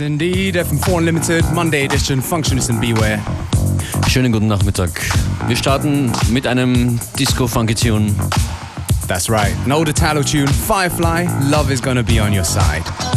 Yes, indeed. FM4 Unlimited, Monday Edition, Functionist and Beware. Schönen guten Nachmittag. Wir starten mit einem Disco-Funky-Tune. That's right. An older Italo tune, Firefly, Love is Gonna Be On Your Side.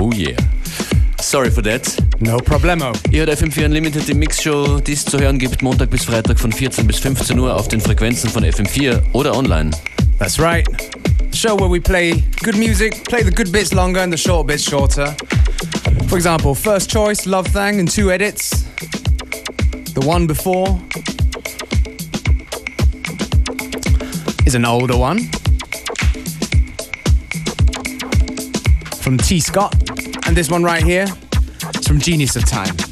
Oh, Sorry for that. No problemo. Ihr hört FM4 Unlimited, die Mixshow, die es zu hören gibt, Montag bis Freitag von 14 bis 15 Uhr auf den Frequenzen von FM4 oder online. That's right. Show where we play good music, play the good bits longer and the short bits shorter. For example, first choice, Love Thang in two edits. The one before is an older one from T. Scott. And this one right here is from Genius of Time.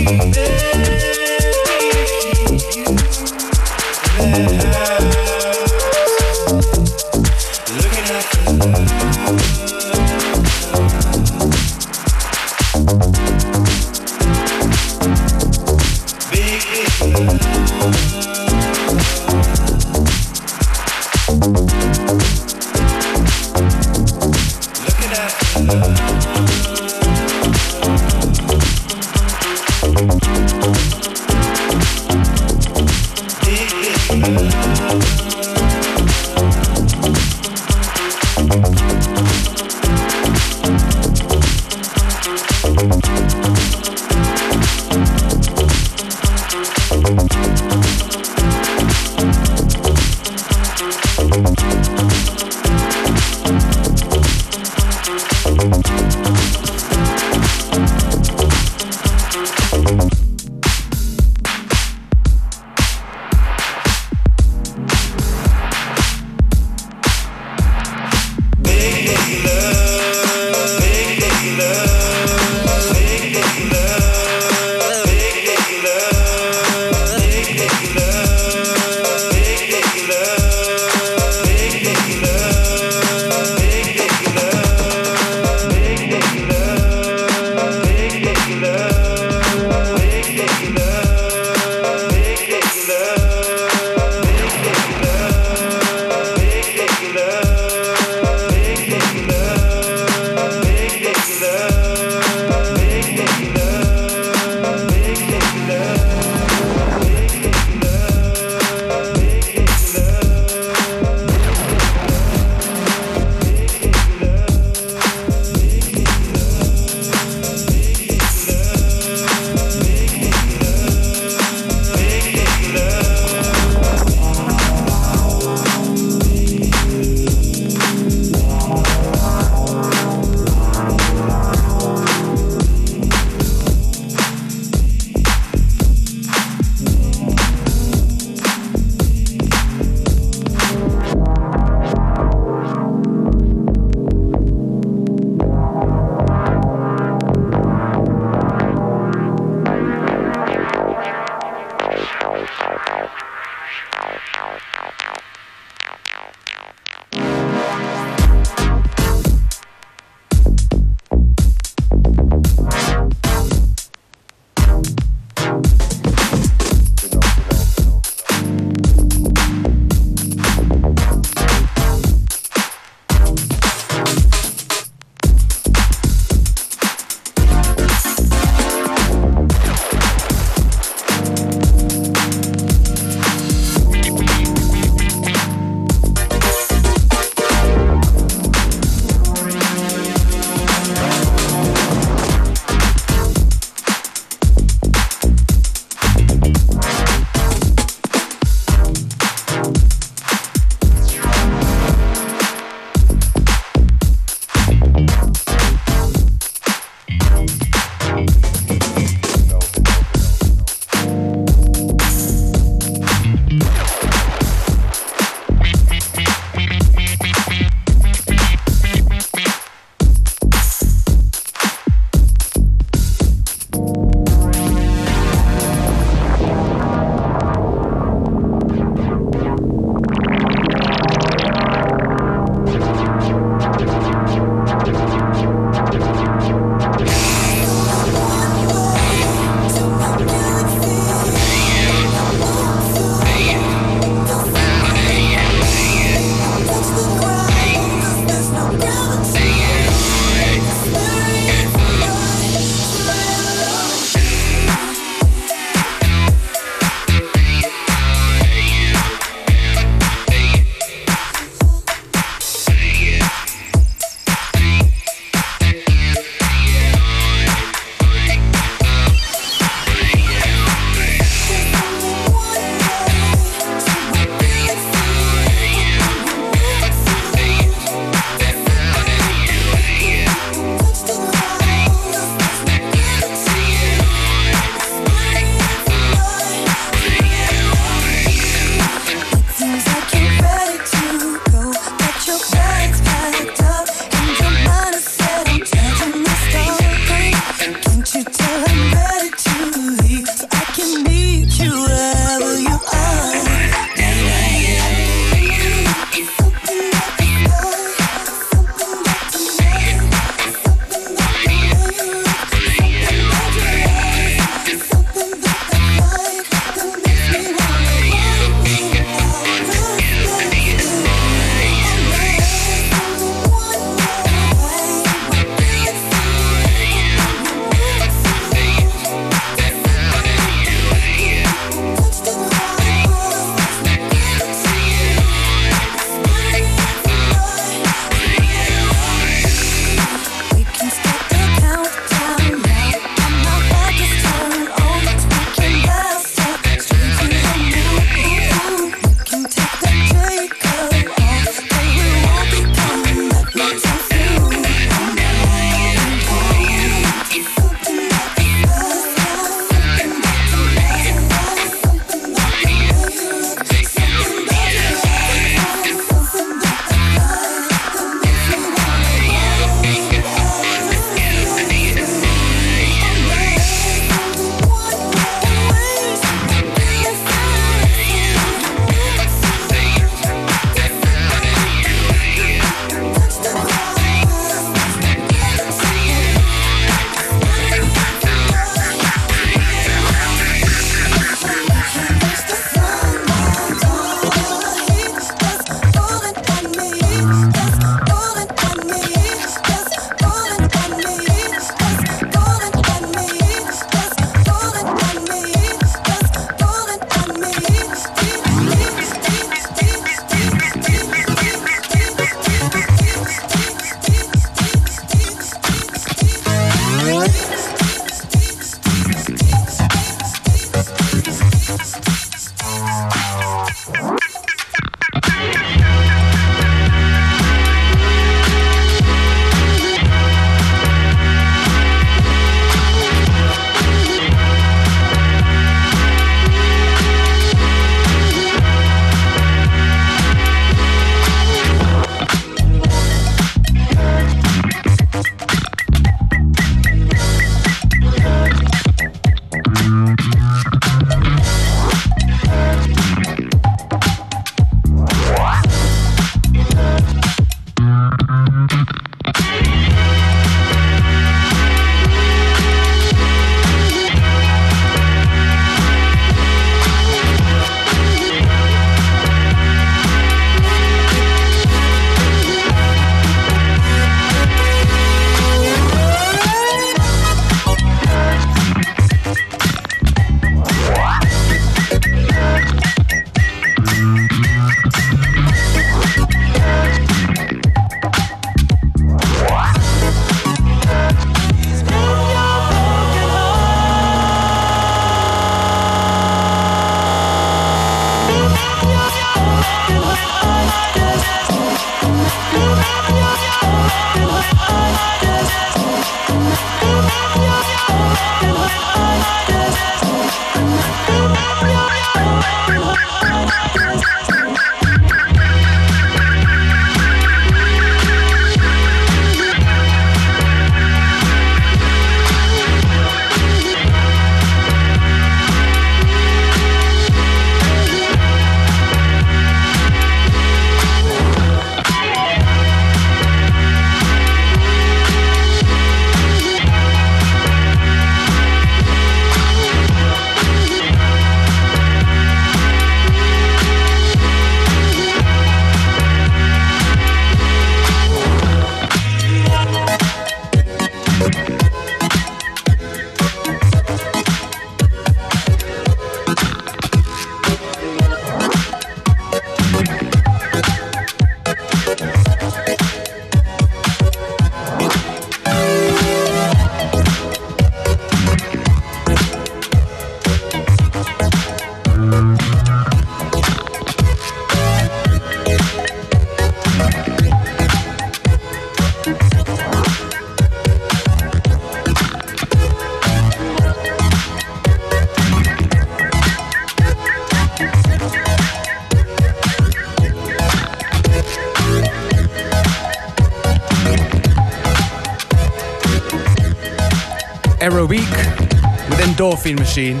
Endorphin Machine.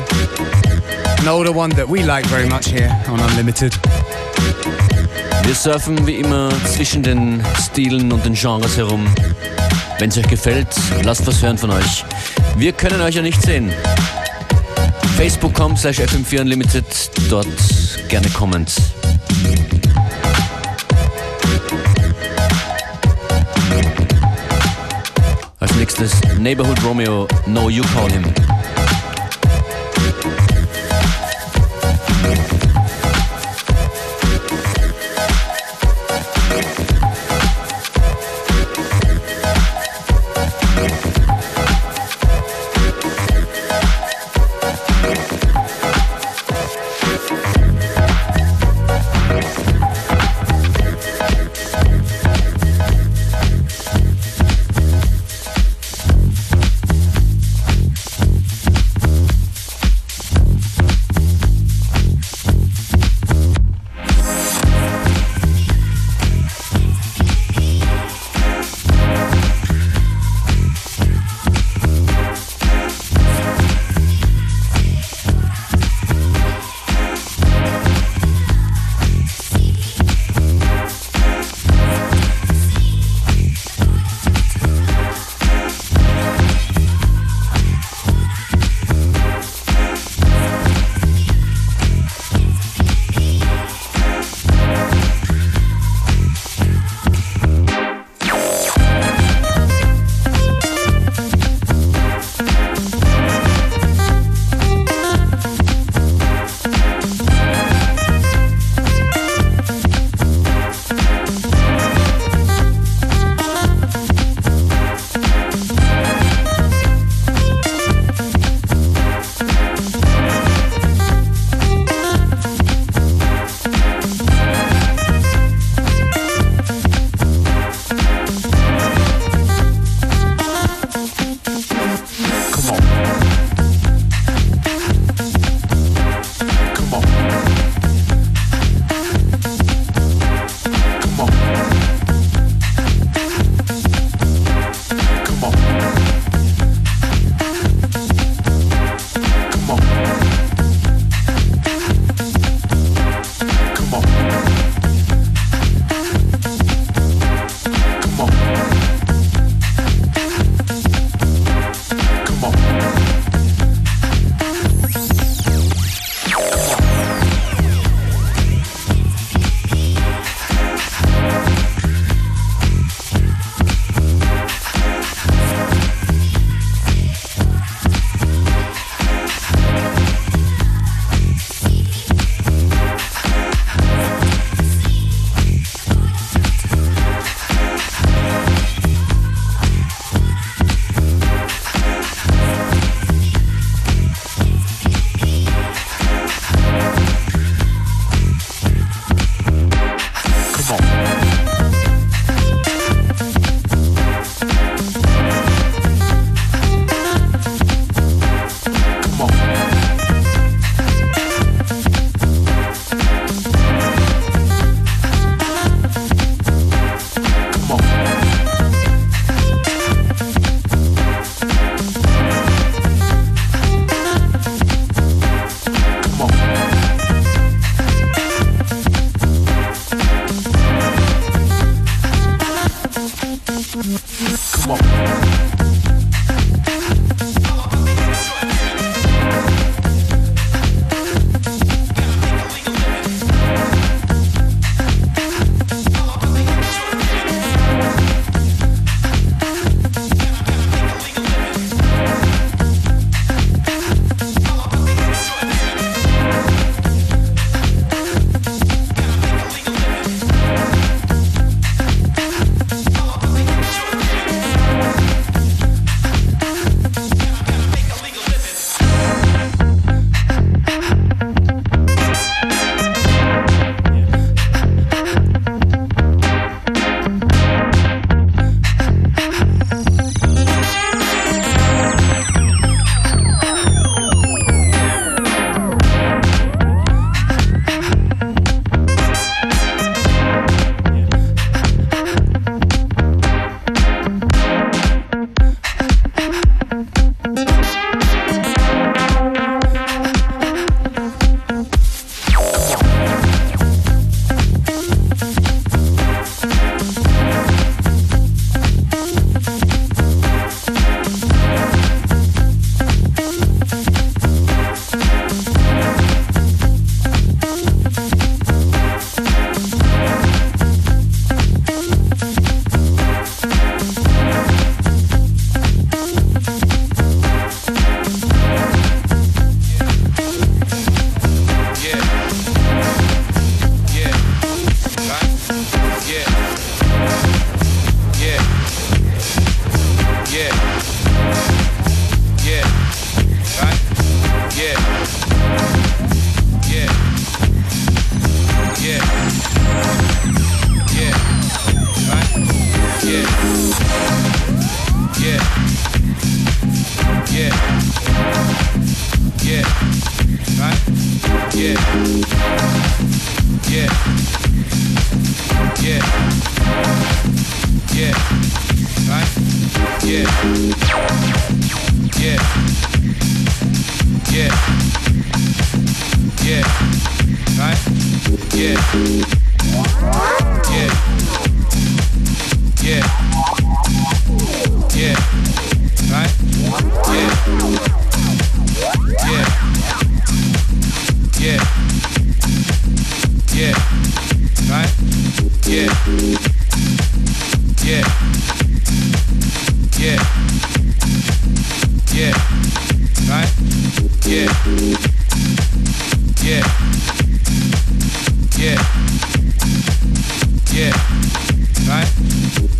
An older one that we like very much here on Unlimited. Wir surfen wie immer zwischen den Stilen und den Genres herum. Wenn es euch gefällt, lasst was hören von euch. Wir können euch ja nicht sehen. Facebook.com slash FM4 Unlimited, dort gerne Comments. Nächstes Neighborhood Romeo, No You Call Him.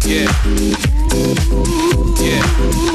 We don't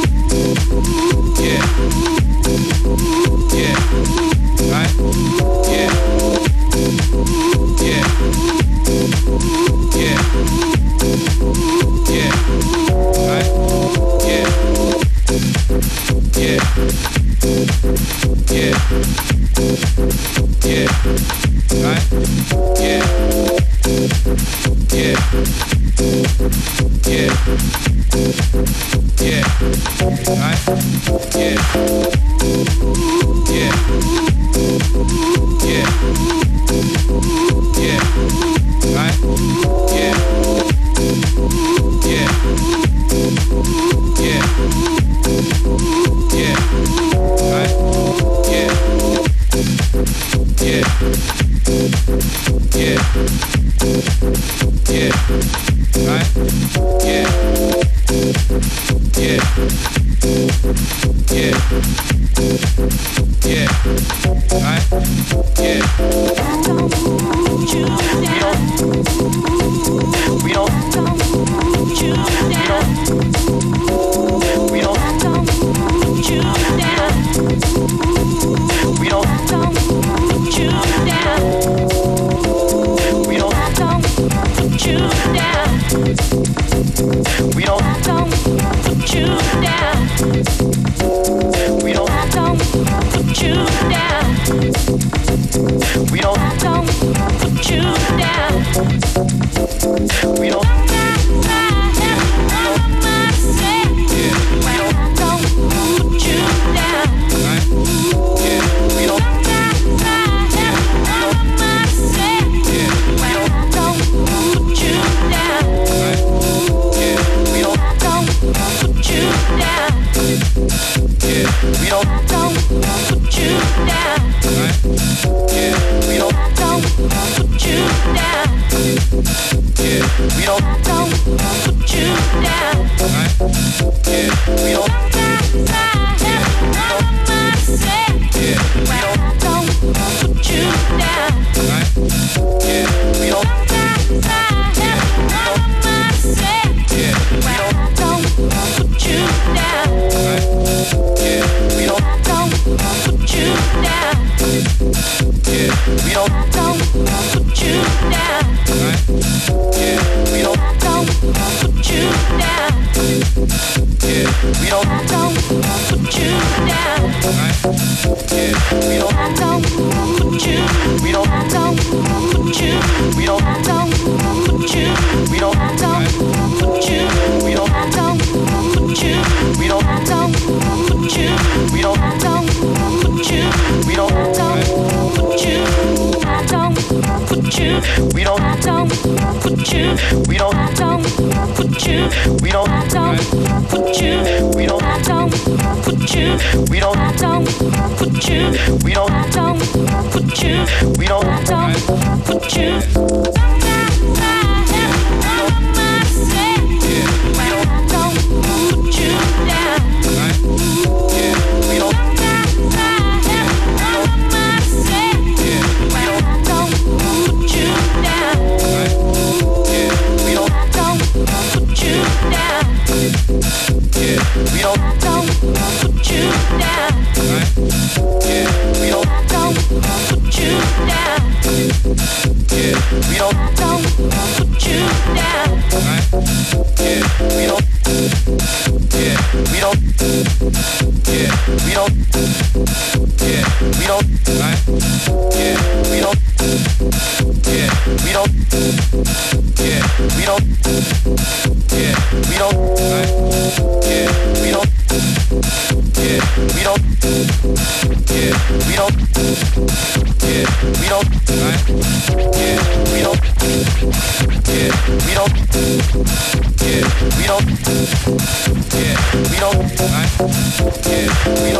Yeah,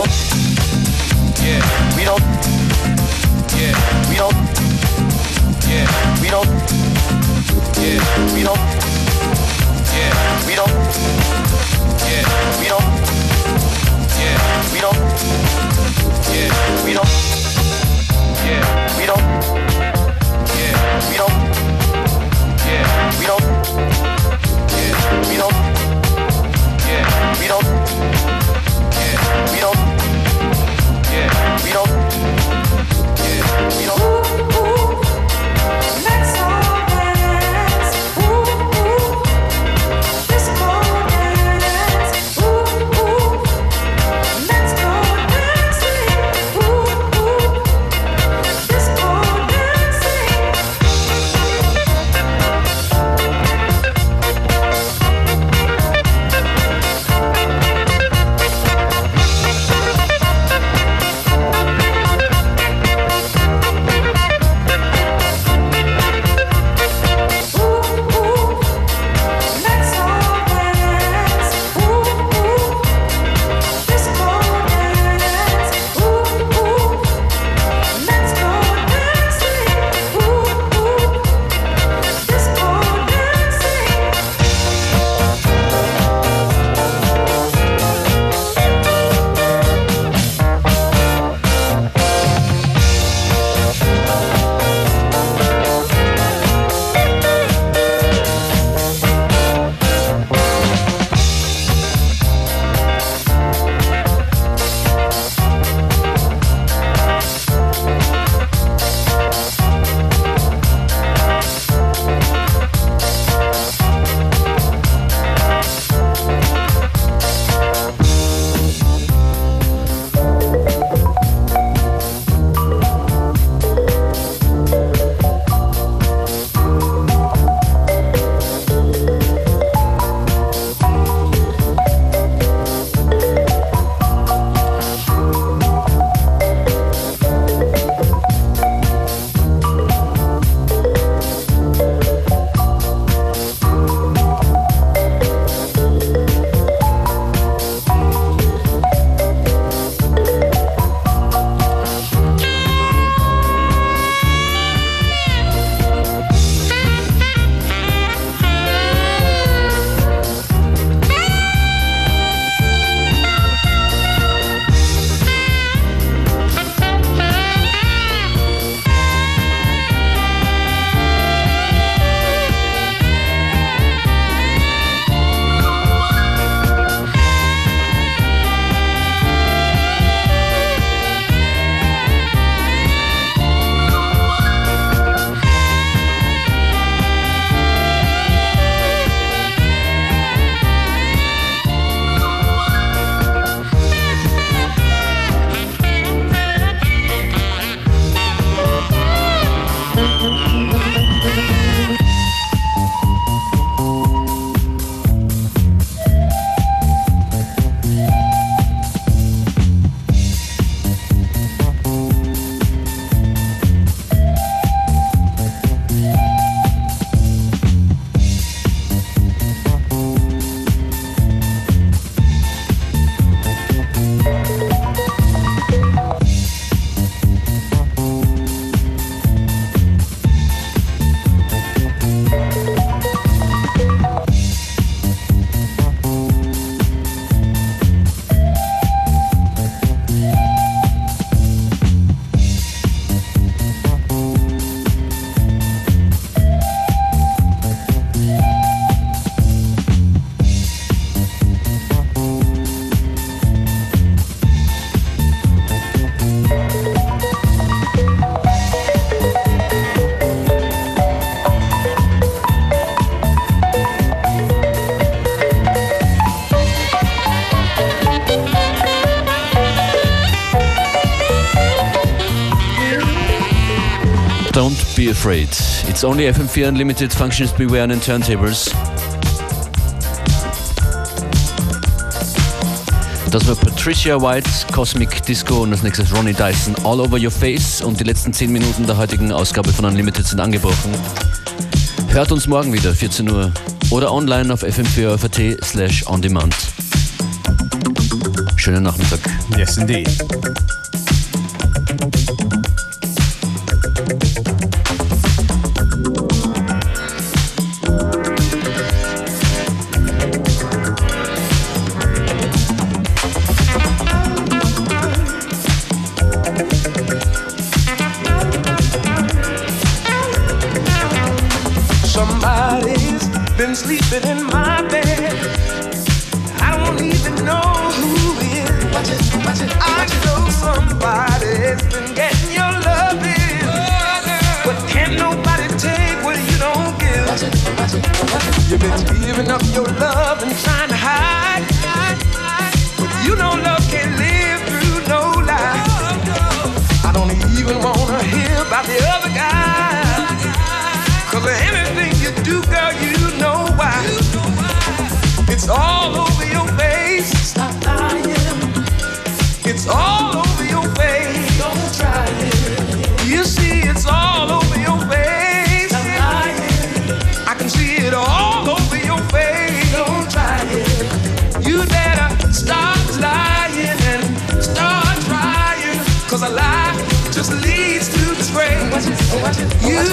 afraid. It's only FM4 Unlimited functions beware on turntables. Das war Patricia White, Cosmic Disco und als nächstes Ronnie Dyson, All Over Your Face. Und die letzten 10 Minuten der heutigen Ausgabe von Unlimited sind angebrochen. Hört uns morgen wieder, 14 Uhr. Oder online auf fm4 slash on demand. Schönen Nachmittag. Yes, indeed. You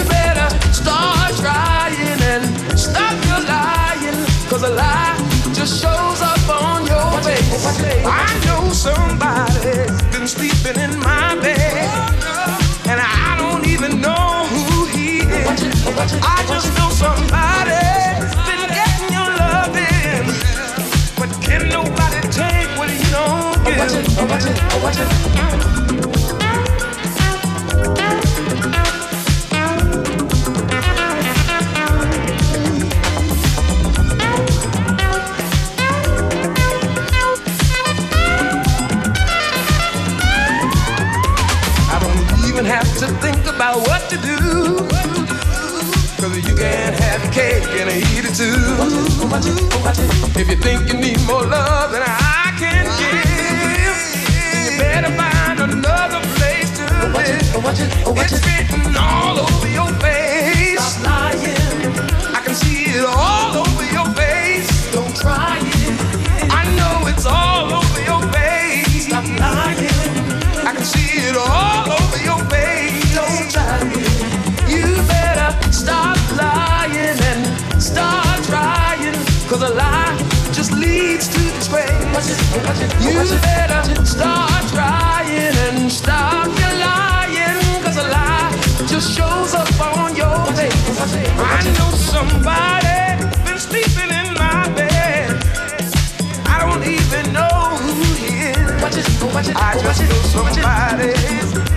better start trying and stop your lying. Cause a lie just shows up on your face. I know somebody's been sleeping in my bed. And I don't even know who he is. I just know somebody's been getting your loving. But can nobody take what don't give? You can't have cake and eat it too. If you think you need more love than I can give, then you better find another place to live. It's written all over your face. Stop lying. I can see it all You better start and stop your lying. Cause a lie just shows up on your face. I know somebody been sleeping in my bed. I don't even know who he is. I just know somebody's